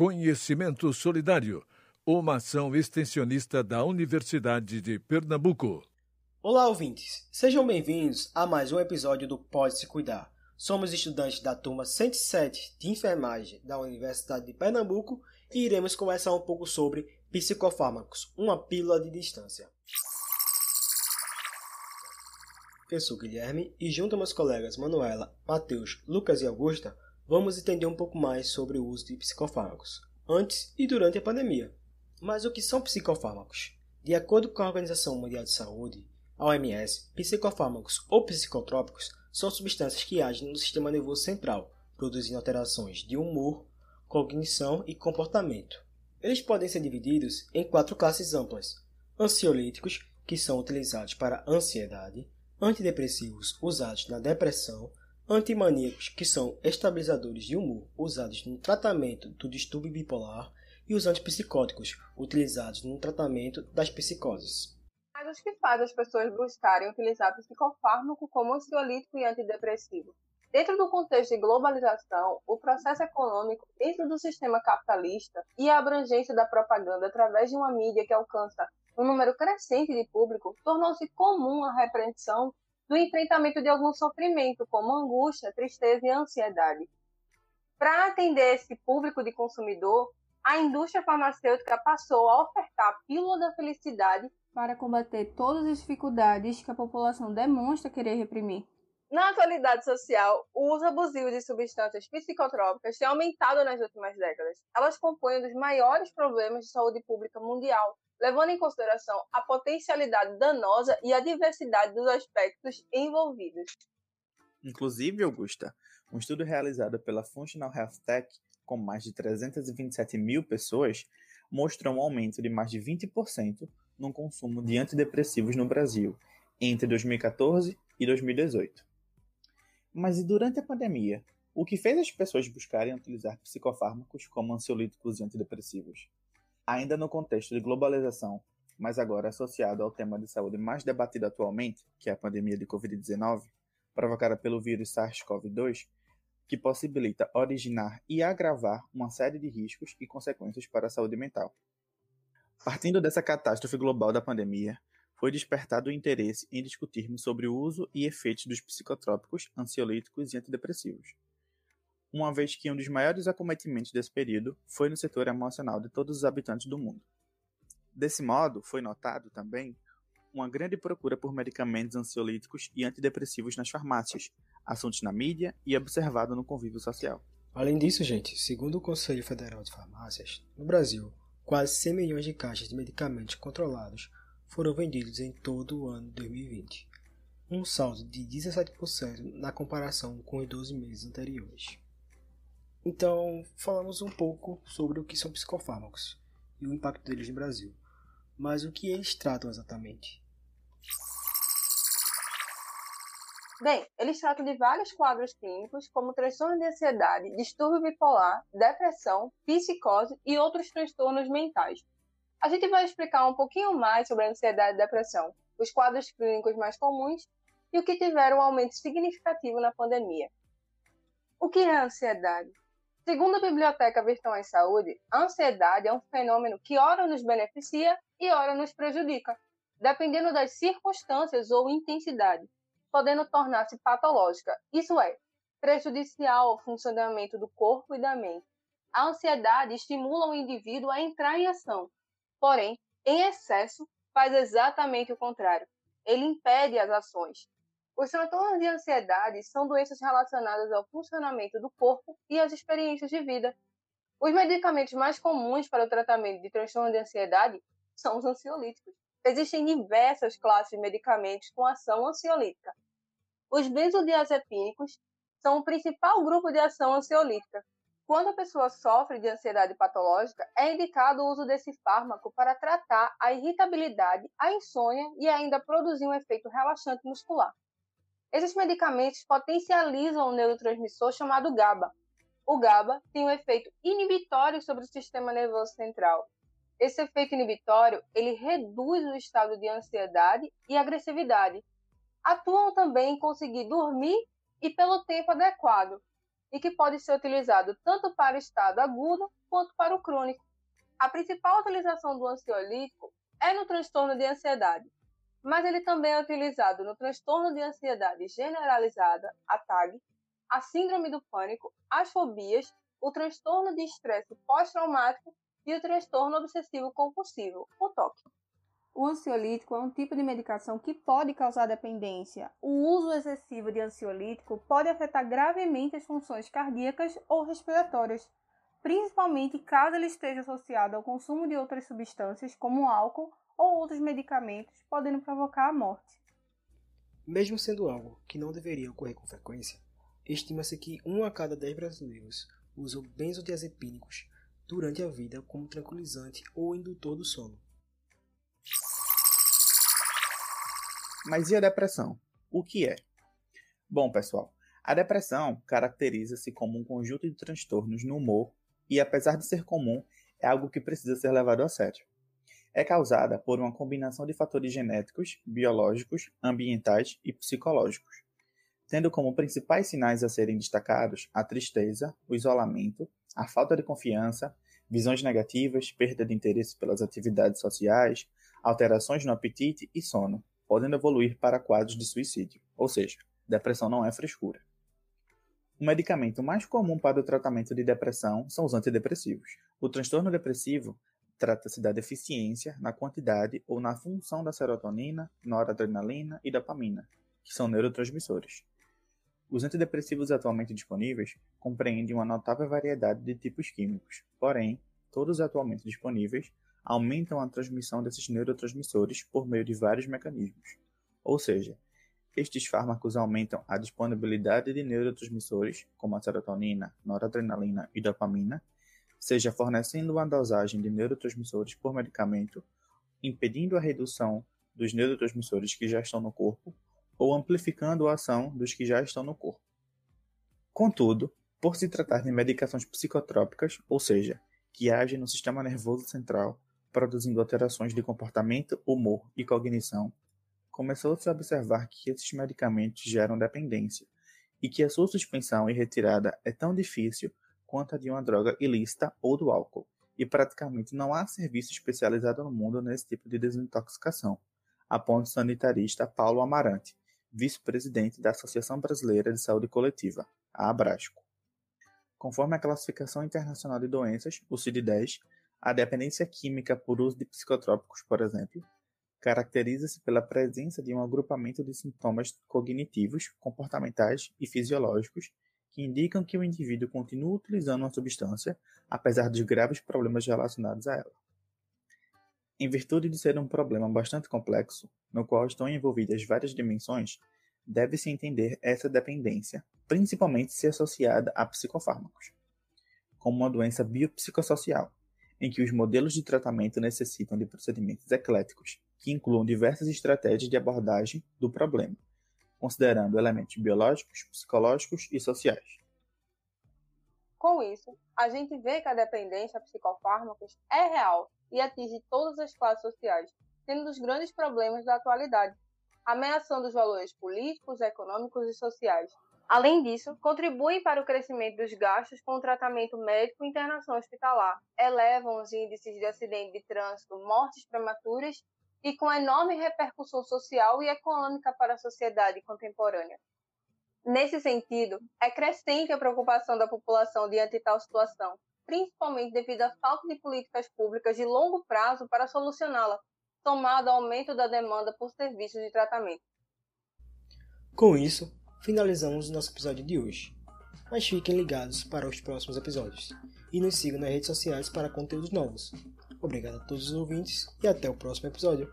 Conhecimento Solidário, uma ação extensionista da Universidade de Pernambuco. Olá, ouvintes. Sejam bem-vindos a mais um episódio do Pode Se Cuidar. Somos estudantes da turma 107 de enfermagem da Universidade de Pernambuco e iremos conversar um pouco sobre psicofármacos, uma pílula de distância. Eu sou Guilherme e junto a meus colegas Manuela, Matheus, Lucas e Augusta, vamos entender um pouco mais sobre o uso de psicofármacos, antes e durante a pandemia. Mas o que são psicofármacos? De acordo com a Organização Mundial de Saúde, a OMS, psicofármacos ou psicotrópicos são substâncias que agem no sistema nervoso central, produzindo alterações de humor, cognição e comportamento. Eles podem ser divididos em quatro classes amplas: ansiolíticos, que são utilizados para ansiedade, antidepressivos usados na depressão, antimaníacos, que são estabilizadores de humor usados no tratamento do distúrbio bipolar, e os antipsicóticos, utilizados no tratamento das psicoses. Mas o que faz as pessoas buscarem utilizar psicofármaco como ansiolítico e antidepressivo? Dentro do contexto de globalização, o processo econômico dentro do sistema capitalista e a abrangência da propaganda através de uma mídia que alcança um número crescente de público, tornou-se comum a repreensão do enfrentamento de algum sofrimento, como angústia, tristeza e ansiedade. Para atender esse público de consumidor, a indústria farmacêutica passou a ofertar a pílula da felicidade para combater todas as dificuldades que a população demonstra querer reprimir. Na atualidade social, o uso abusivo de substâncias psicotrópicas tem aumentado nas últimas décadas. Elas compõem um dos maiores problemas de saúde pública mundial, levando em consideração a potencialidade danosa e a diversidade dos aspectos envolvidos. Inclusive, Augusta, um estudo realizado pela Functional Health Tech, com mais de 327 mil pessoas, mostrou um aumento de mais de 20% no consumo de antidepressivos no Brasil entre 2014 e 2018. Mas e durante a pandemia, o que fez as pessoas buscarem utilizar psicofármacos como ansiolíticos e antidepressivos? Ainda no contexto de globalização, mas agora associado ao tema de saúde mais debatido atualmente, que é a pandemia de Covid-19, provocada pelo vírus SARS-CoV-2, que possibilita originar e agravar uma série de riscos e consequências para a saúde mental. Partindo dessa catástrofe global da pandemia, foi despertado o interesse em discutirmos sobre o uso e efeitos dos psicotrópicos, ansiolíticos e antidepressivos uma vez que um dos maiores acometimentos desse período foi no setor emocional de todos os habitantes do mundo. Desse modo, foi notado também uma grande procura por medicamentos ansiolíticos e antidepressivos nas farmácias, assuntos na mídia e observado no convívio social. Além disso, gente, segundo o Conselho Federal de Farmácias, no Brasil, quase 100 milhões de caixas de medicamentos controlados foram vendidos em todo o ano de 2020, um saldo de 17% na comparação com os 12 meses anteriores. Então, falamos um pouco sobre o que são psicofármacos e o impacto deles no Brasil. Mas o que eles tratam exatamente? Bem, eles tratam de vários quadros clínicos, como transtorno de ansiedade, distúrbio bipolar, depressão, psicose e outros transtornos mentais. A gente vai explicar um pouquinho mais sobre a ansiedade e depressão, os quadros clínicos mais comuns e o que tiveram um aumento significativo na pandemia. O que é ansiedade? Segundo a Biblioteca Virtual em Saúde, a ansiedade é um fenômeno que ora nos beneficia e ora nos prejudica, dependendo das circunstâncias ou intensidade, podendo tornar-se patológica, isso é, prejudicial ao funcionamento do corpo e da mente. A ansiedade estimula o indivíduo a entrar em ação, porém, em excesso, faz exatamente o contrário. Ele impede as ações, os transtornos de ansiedade são doenças relacionadas ao funcionamento do corpo e às experiências de vida. Os medicamentos mais comuns para o tratamento de transtorno de ansiedade são os ansiolíticos. Existem diversas classes de medicamentos com ação ansiolítica. Os benzodiazepínicos são o principal grupo de ação ansiolítica. Quando a pessoa sofre de ansiedade patológica, é indicado o uso desse fármaco para tratar a irritabilidade, a insônia e ainda produzir um efeito relaxante muscular. Esses medicamentos potencializam um neurotransmissor chamado GABA. O GABA tem um efeito inibitório sobre o sistema nervoso central. Esse efeito inibitório, ele reduz o estado de ansiedade e agressividade. Atuam também em conseguir dormir e pelo tempo adequado. e que pode ser utilizado tanto para o estado agudo quanto para o crônico. A principal utilização do ansiolítico é no transtorno de ansiedade, mas ele também é utilizado no transtorno de ansiedade generalizada, a TAG, a síndrome do pânico, as fobias, o transtorno de estresse pós-traumático e o transtorno obsessivo compulsivo, o TOC. O ansiolítico é um tipo de medicação que pode causar dependência. O uso excessivo de ansiolítico pode afetar gravemente as funções cardíacas ou respiratórias, principalmente caso ele esteja associado ao consumo de outras substâncias, como álcool ou outros medicamentos, podendo provocar a morte. Mesmo sendo algo que não deveria ocorrer com frequência, estima-se que um a cada dez brasileiros usam benzodiazepínicos durante a vida como tranquilizante ou indutor do sono. Mas e a depressão? O que é? Bom, pessoal, a depressão caracteriza-se como um conjunto de transtornos no humor e, apesar de ser comum, é algo que precisa ser levado a sério. É causada por uma combinação de fatores genéticos, biológicos, ambientais e psicológicos, tendo como principais sinais a serem destacados a tristeza, o isolamento, a falta de confiança, visões negativas, perda de interesse pelas atividades sociais, alterações no apetite e sono, podendo evoluir para quadros de suicídio, ou seja, depressão não é frescura. O medicamento mais comum para o tratamento de depressão são os antidepressivos. O transtorno depressivo trata-se da deficiência na quantidade ou na função da serotonina, noradrenalina e dopamina, que são neurotransmissores. Os antidepressivos atualmente disponíveis compreendem uma notável variedade de tipos químicos, porém, todos atualmente disponíveis aumentam a transmissão desses neurotransmissores por meio de vários mecanismos. Ou seja, estes fármacos aumentam a disponibilidade de neurotransmissores, como a serotonina, noradrenalina e dopamina, seja fornecendo uma dosagem de neurotransmissores por medicamento, impedindo a redução dos neurotransmissores que já estão no corpo, ou amplificando a ação dos que já estão no corpo. Contudo, por se tratar de medicações psicotrópicas, ou seja, que agem no sistema nervoso central, produzindo alterações de comportamento, humor e cognição, começou-se a observar que esses medicamentos geram dependência e que a sua suspensão e retirada é tão difícil quanto a de uma droga ilícita ou do álcool, e praticamente não há serviço especializado no mundo nesse tipo de desintoxicação, aponta o sanitarista Paulo Amarante, vice-presidente da Associação Brasileira de Saúde Coletiva, a Abrasco. Conforme a Classificação Internacional de Doenças, o CID-10, a dependência química por uso de psicotrópicos, por exemplo, caracteriza-se pela presença de um agrupamento de sintomas cognitivos, comportamentais e fisiológicos que indicam que o indivíduo continua utilizando uma substância, apesar dos graves problemas relacionados a ela. Em virtude de ser um problema bastante complexo, no qual estão envolvidas várias dimensões, deve-se entender essa dependência, principalmente se associada a psicofármacos, como uma doença biopsicossocial, em que os modelos de tratamento necessitam de procedimentos ecléticos, que incluam diversas estratégias de abordagem do problema, considerando elementos biológicos, psicológicos e sociais. Com isso, a gente vê que a dependência a psicofármacos é real e atinge todas as classes sociais, sendo um dos grandes problemas da atualidade, ameaçando os valores políticos, econômicos e sociais, Além disso, contribuem para o crescimento dos gastos com o tratamento médico e internação hospitalar, elevam os índices de acidente de trânsito, mortes prematuras e com enorme repercussão social e econômica para a sociedade contemporânea. Nesse sentido, é crescente a preocupação da população diante tal situação, principalmente devido à falta de políticas públicas de longo prazo para solucioná-la, somado ao aumento da demanda por serviços de tratamento. Com isso, finalizamos o nosso episódio de hoje. Mas fiquem ligados para os próximos episódios e nos sigam nas redes sociais para conteúdos novos. Obrigado a todos os ouvintes e até o próximo episódio.